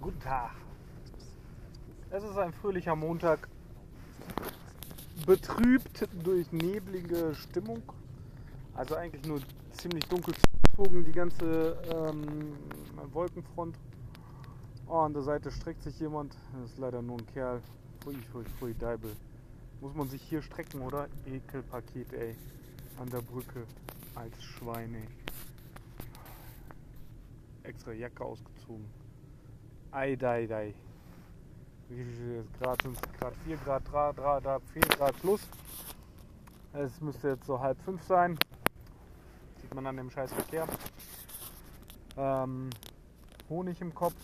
Guten Tag. Es ist ein fröhlicher Montag, betrübt durch neblige Stimmung. Also eigentlich nur ziemlich dunkel zugezogen, die ganze ähm, Wolkenfront. Oh, an der Seite streckt sich jemand. Das ist leider nur ein Kerl. Pfui, pfui, pfui, Deibel. Muss man sich hier strecken, oder? Ekelpaket, ey. An der Brücke. Als Schweine. Extra Jacke ausgezogen. Ei, dei, dei. Wie viel Grad sind? Grad 4 Grad, 3, 3, 3, 4 Grad plus. Es müsste jetzt so halb 5 sein. Sieht man an dem scheiß Verkehr. Ähm, Honig im Kopf.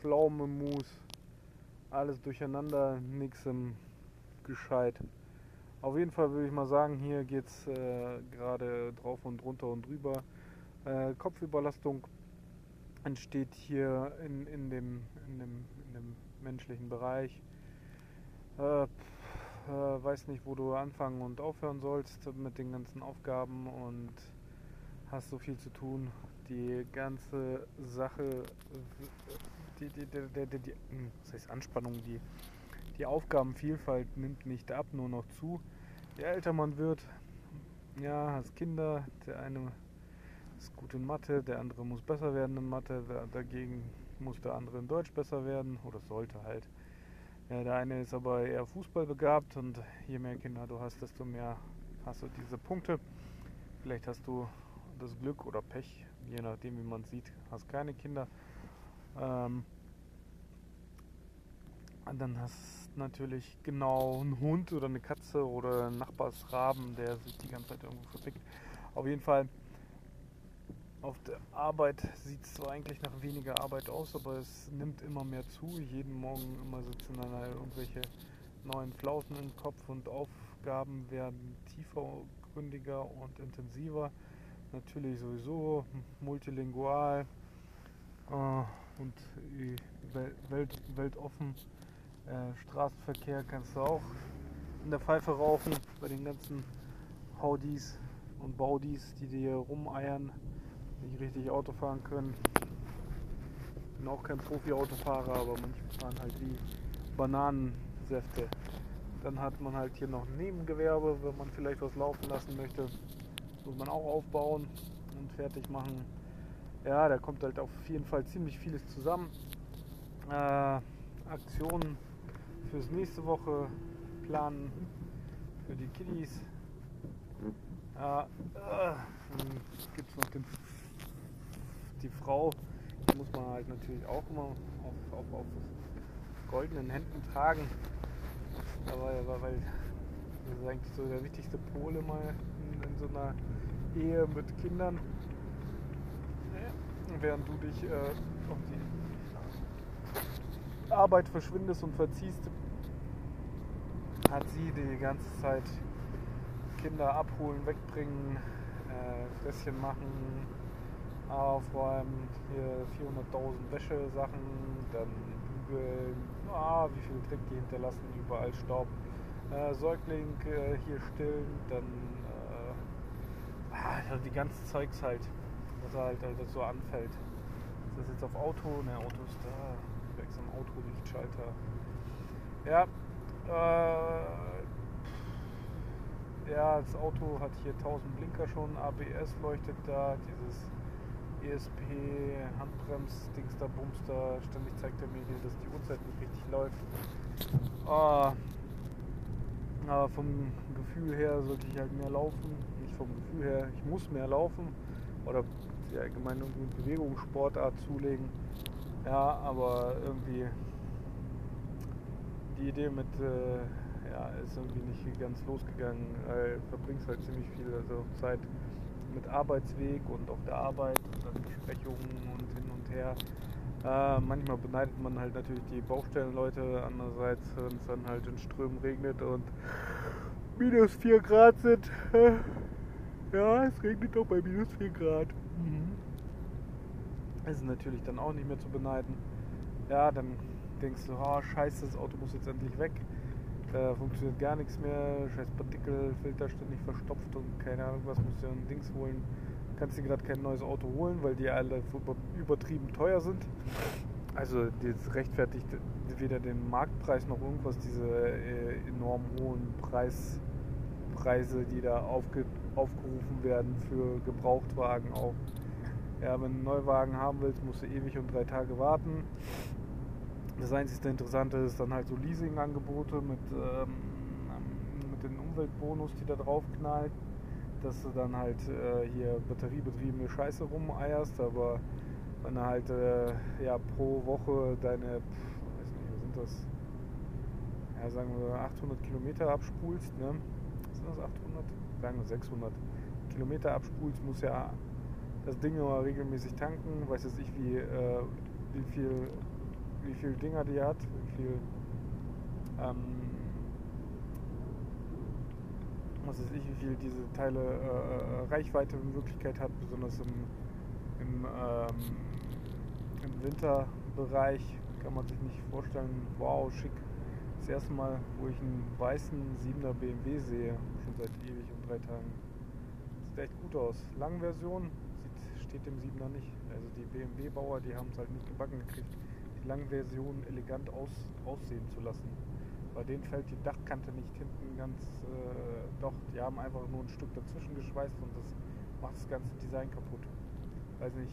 Pflaumenmus. Alles durcheinander, nichts im Gescheit. Auf jeden Fall würde ich mal sagen, hier geht es äh, gerade drauf und runter und drüber. Äh, Kopfüberlastung entsteht hier in, in, dem, in, dem, in dem menschlichen Bereich. Äh, äh, weiß nicht, wo du anfangen und aufhören sollst mit den ganzen Aufgaben und hast so viel zu tun. Die ganze Sache, die, die, die, die, die, hm, das heißt Anspannung, die, die Aufgabenvielfalt nimmt nicht ab, nur noch zu. Je älter man wird, ja, hast Kinder, der eine ist gut in Mathe, der andere muss besser werden in Mathe, dagegen muss der andere in Deutsch besser werden oder sollte halt. Ja, der eine ist aber eher Fußball begabt und je mehr Kinder du hast, desto mehr hast du diese Punkte. Vielleicht hast du das Glück oder Pech, je nachdem wie man sieht, hast keine Kinder. Ähm, dann hast natürlich genau einen Hund oder eine Katze oder einen Nachbarsraben, der sich die ganze Zeit irgendwo verpickt. Auf jeden Fall auf der Arbeit sieht es zwar eigentlich nach weniger Arbeit aus, aber es nimmt immer mehr zu. Jeden Morgen immer sitzen dann halt irgendwelche neuen Flausen im Kopf und Aufgaben werden tiefergründiger und intensiver. Natürlich sowieso multilingual äh, und Welt, weltoffen. Äh, Straßenverkehr kannst du auch in der Pfeife rauchen bei den ganzen Haudis und Baudis, die dir rumeiern nicht richtig Auto fahren können. Bin auch kein Profi-Autofahrer, aber manche fahren halt wie Bananensäfte. Dann hat man halt hier noch Nebengewerbe, wenn man vielleicht was laufen lassen möchte. Muss man auch aufbauen und fertig machen. Ja, da kommt halt auf jeden Fall ziemlich vieles zusammen. Äh, Aktionen fürs nächste Woche planen für die Kiddies. Ja, äh, dann gibt es noch den die Frau, die muss man halt natürlich auch immer auf, auf, auf goldenen Händen tragen. Aber weil das ist eigentlich so der wichtigste Pol immer in, in so einer Ehe mit Kindern. Während du dich äh, auf die Arbeit verschwindest und verziehst, hat sie die ganze Zeit Kinder abholen, wegbringen, äh, Fresschen machen, aufräumen, hier 400.000 Wäschesachen, dann bügeln, ah, wie viel Dreck die hinterlassen, überall Staub. Äh, Säugling äh, hier stillen, dann äh, ah, die ganze Zeugs halt, was halt, halt so anfällt. Ist das jetzt auf Auto? Ne, Auto ist da. Wechsel am Auto, Lichtschalter. Ja, äh, ja, das Auto hat hier 1000 Blinker schon, ABS leuchtet da, dieses ESP, Handbrems, Dingster, Bumster, ständig zeigt er mir hier, dass die Uhrzeit nicht richtig läuft. Ah, aber vom Gefühl her sollte ich halt mehr laufen. Nicht vom Gefühl her, ich muss mehr laufen oder die allgemein irgendwie Bewegungssportart zulegen. Ja, aber irgendwie die Idee mit äh, ja, ist irgendwie nicht ganz losgegangen. Äh, verbringst halt ziemlich viel also Zeit mit Arbeitsweg und auf der Arbeit und dann Besprechungen und hin und her. Äh, manchmal beneidet man halt natürlich die Baustellenleute, andererseits, wenn es dann halt in Strömen regnet und minus 4 Grad sind. Äh, ja, es regnet auch bei minus 4 Grad. Mhm. Das ist natürlich dann auch nicht mehr zu beneiden. Ja, dann denkst du, oh, scheiße, das Auto muss jetzt endlich weg. Da funktioniert gar nichts mehr, scheiß Partikelfilter ständig verstopft und keine Ahnung was, musst du ein Dings holen. kannst dir gerade kein neues Auto holen, weil die alle übertrieben teuer sind. Also das rechtfertigt weder den Marktpreis noch irgendwas, diese äh, enorm hohen Preis, Preise, die da aufge, aufgerufen werden für Gebrauchtwagen auch. Ja, wenn du einen Neuwagen haben willst, musst du ewig und drei Tage warten. Das einzige Interessante ist dann halt so Leasing-Angebote mit, ähm, mit den Umweltbonus, die da drauf knallt, dass du dann halt äh, hier batteriebetriebene Scheiße rumeierst, aber wenn du halt äh, ja, pro Woche deine, pff, weiß nicht, was sind das, ja, sagen wir 800 Kilometer abspulst, ne? Sind das 800? Sagen wir 600 Kilometer abspulst, muss ja das Ding immer regelmäßig tanken, weiß jetzt nicht, wie, äh, wie viel wie viel Dinger die hat, wie viel ähm, was weiß ich, wie viel diese Teile äh, äh Reichweite in Wirklichkeit hat, besonders im, im, ähm, im Winterbereich kann man sich nicht vorstellen, wow, schick. Das erste Mal, wo ich einen weißen 7er BMW sehe, schon seit ewig und drei Tagen. Sieht echt gut aus. Langversion sieht, steht dem 7er nicht. Also die BMW-Bauer, die haben es halt nicht gebacken gekriegt die Langversion elegant aus, aussehen zu lassen. Bei denen fällt die Dachkante nicht hinten ganz, äh, doch, die haben einfach nur ein Stück dazwischen geschweißt und das macht das ganze Design kaputt. Weiß nicht,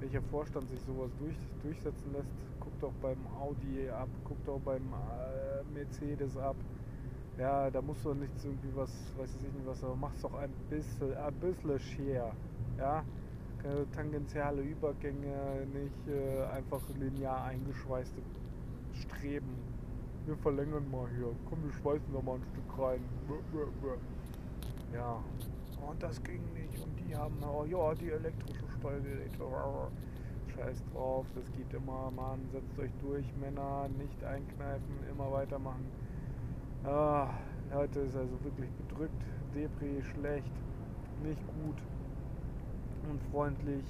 welcher Vorstand sich sowas durch, durchsetzen lässt. Guckt doch beim Audi ab, guckt auch beim äh, Mercedes ab. Ja, da musst du nichts irgendwie was, weiß ich nicht was, aber machst doch ein bisschen, ein bisschen Share. Ja, äh, tangentiale Übergänge, nicht äh, einfach linear eingeschweißte Streben. Wir verlängern mal hier. Komm, wir schweißen da mal ein Stück rein. Ja. Und das ging nicht. Und die haben, oh, ja, die elektrische Steuergeräte. Scheiß drauf, das geht immer. Mann, setzt euch durch, Männer. Nicht einkneifen, immer weitermachen. Ah, heute ist also wirklich bedrückt, Depri, schlecht, nicht gut unfreundlich,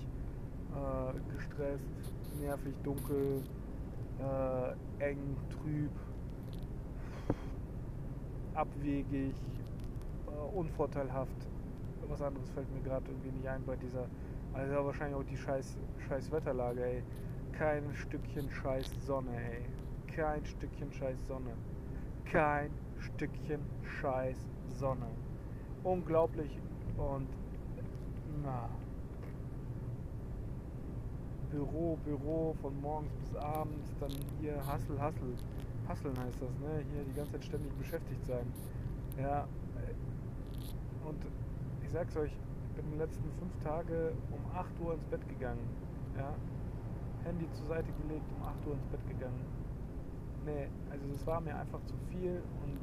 äh, gestresst, nervig, dunkel, äh, eng, trüb, abwegig, äh, unvorteilhaft. Was anderes fällt mir gerade irgendwie nicht ein bei dieser, also wahrscheinlich auch die scheiß, scheiß Wetterlage, ey. Kein Stückchen scheiß Sonne, ey. Kein Stückchen scheiß Sonne. Kein Stückchen scheiß Sonne. Unglaublich und na, Büro, Büro von morgens bis abends, dann hier Hassel, Hassel. Hasseln heißt das, ne? Hier die ganze Zeit ständig beschäftigt sein. Ja. Und ich sag's euch, ich bin die letzten fünf Tage um 8 Uhr ins Bett gegangen. Ja. Handy zur Seite gelegt, um 8 Uhr ins Bett gegangen. Nee, also das war mir einfach zu viel und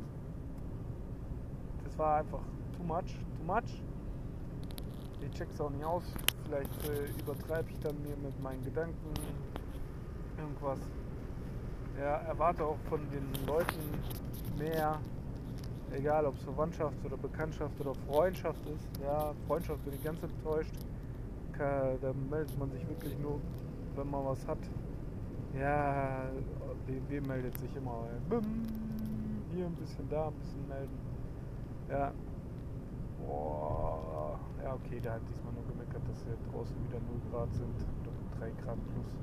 das war einfach too much, too much. Ich check's auch nicht aus vielleicht äh, übertreibe ich dann mir mit meinen Gedanken irgendwas. Ja, erwarte auch von den Leuten mehr, egal ob es Verwandtschaft oder Bekanntschaft oder Freundschaft ist. Ja, Freundschaft bin ich ganz enttäuscht. Da meldet man sich wirklich nur, wenn man was hat. Ja, BMW meldet sich immer. hier ein bisschen, da ein bisschen melden. Ja. Boah. Ja, okay, der hat diesmal nur gemeckert, dass hier draußen wieder 0 Grad sind. Oder 3 Grad plus.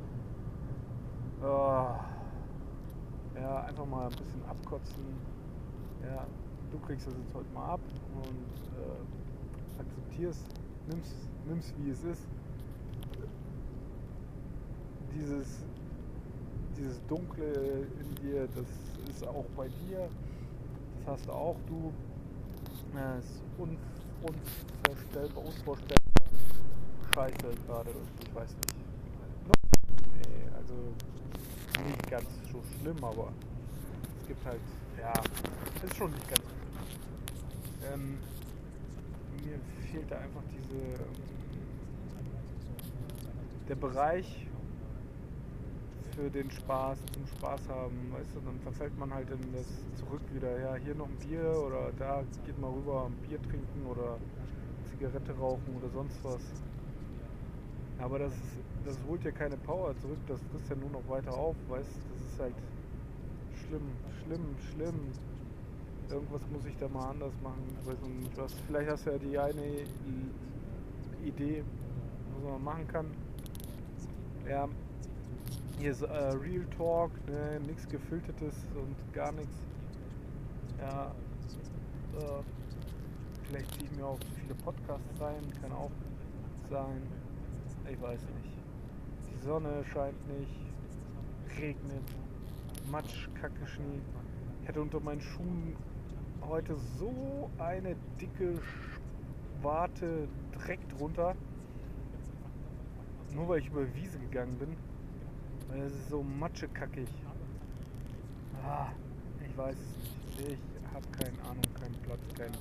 Oh. Ja, einfach mal ein bisschen abkotzen. Ja, du kriegst das jetzt heute mal ab und äh, akzeptierst, nimmst, nimmst wie es ist. Dieses, dieses Dunkle in dir, das ist auch bei dir. Das hast du auch du. Ja, ist un, unvorstellbar, unvorstellbar scheiße gerade. Ich weiß nicht. Nee, also nicht ganz so schlimm, aber es gibt halt, ja, ist schon nicht ganz so schlimm. Ähm, mir fehlt da einfach diese, der Bereich für den Spaß, zum Spaß haben, weißt du, dann verfällt man halt in das zurück wieder, ja, hier noch ein Bier oder da geht mal rüber ein Bier trinken oder Zigarette rauchen oder sonst was. Aber das, ist, das holt ja keine Power zurück, das frisst ja nur noch weiter auf, weißt du? Das ist halt schlimm, schlimm, schlimm. Irgendwas muss ich da mal anders machen. Weiß nicht was. Vielleicht hast du ja die eine Idee, was man machen kann. Ja, hier ist äh, Real Talk, ne, nichts gefiltertes und gar nichts. Ja, äh, vielleicht ziehe ich mir auch viele Podcasts rein, kann auch sein. Ich weiß nicht. Die Sonne scheint nicht, regnet, Matsch, Kacke, Schnee. Ich hatte unter meinen Schuhen heute so eine dicke Schwarte Dreck drunter. Nur weil ich über Wiese gegangen bin. Weil ist so matschekackig. Ah, ich weiß nicht. Ich habe keine Ahnung, keinen Platz, kein mm,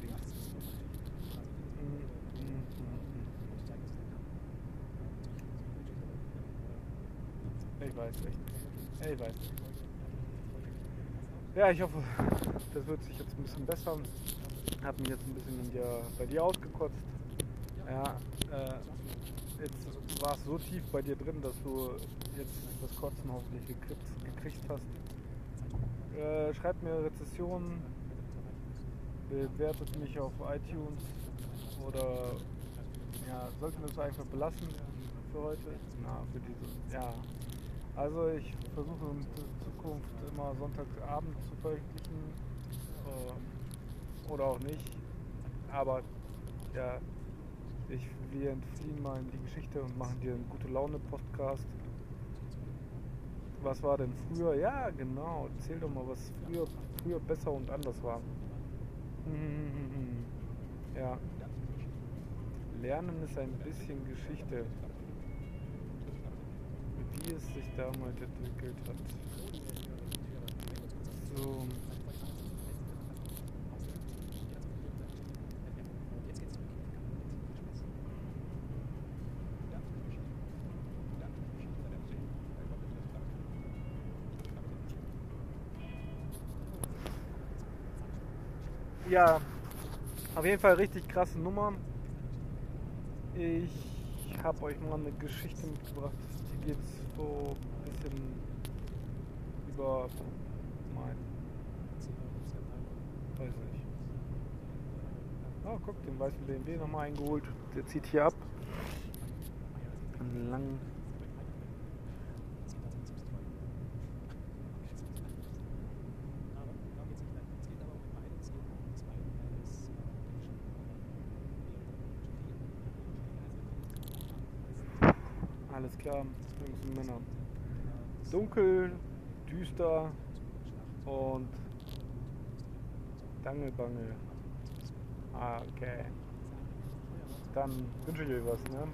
ich weiß echt nicht. Ich weiß nicht. Ja, ich hoffe, das wird sich jetzt ein bisschen bessern. Hab mich jetzt ein bisschen dir, bei dir ausgekotzt. Ja, äh, jetzt war es so tief bei dir drin, dass du jetzt das Kotzen hoffentlich gekriegt, gekriegt hast. Äh, schreibt mir Rezessionen, bewertet mich auf iTunes oder ja, sollten wir es einfach belassen für heute? Na, für diese, ja. Also ich versuche in Zukunft immer Sonntagabend zu veröffentlichen äh, oder auch nicht. Aber ja, ich, wir entfliehen mal in die Geschichte und machen dir einen gute Laune Podcast. Was war denn früher? Ja, genau. Erzähl doch mal, was früher, früher besser und anders war. Ja. Lernen ist ein bisschen Geschichte wie es sich damals entwickelt hat. Ja, auf jeden Fall richtig krasse Nummer. Ich habe euch mal eine Geschichte mitgebracht, die geht so ein bisschen über mein. Weiß nicht. Oh, guck, den weißen BMW nochmal eingeholt. Der zieht hier ab. Einen langen. Alles klar. Jungs und Männer. Dunkel, düster und Dangelbangel. Ah, okay. Dann wünsche ich euch was, ne?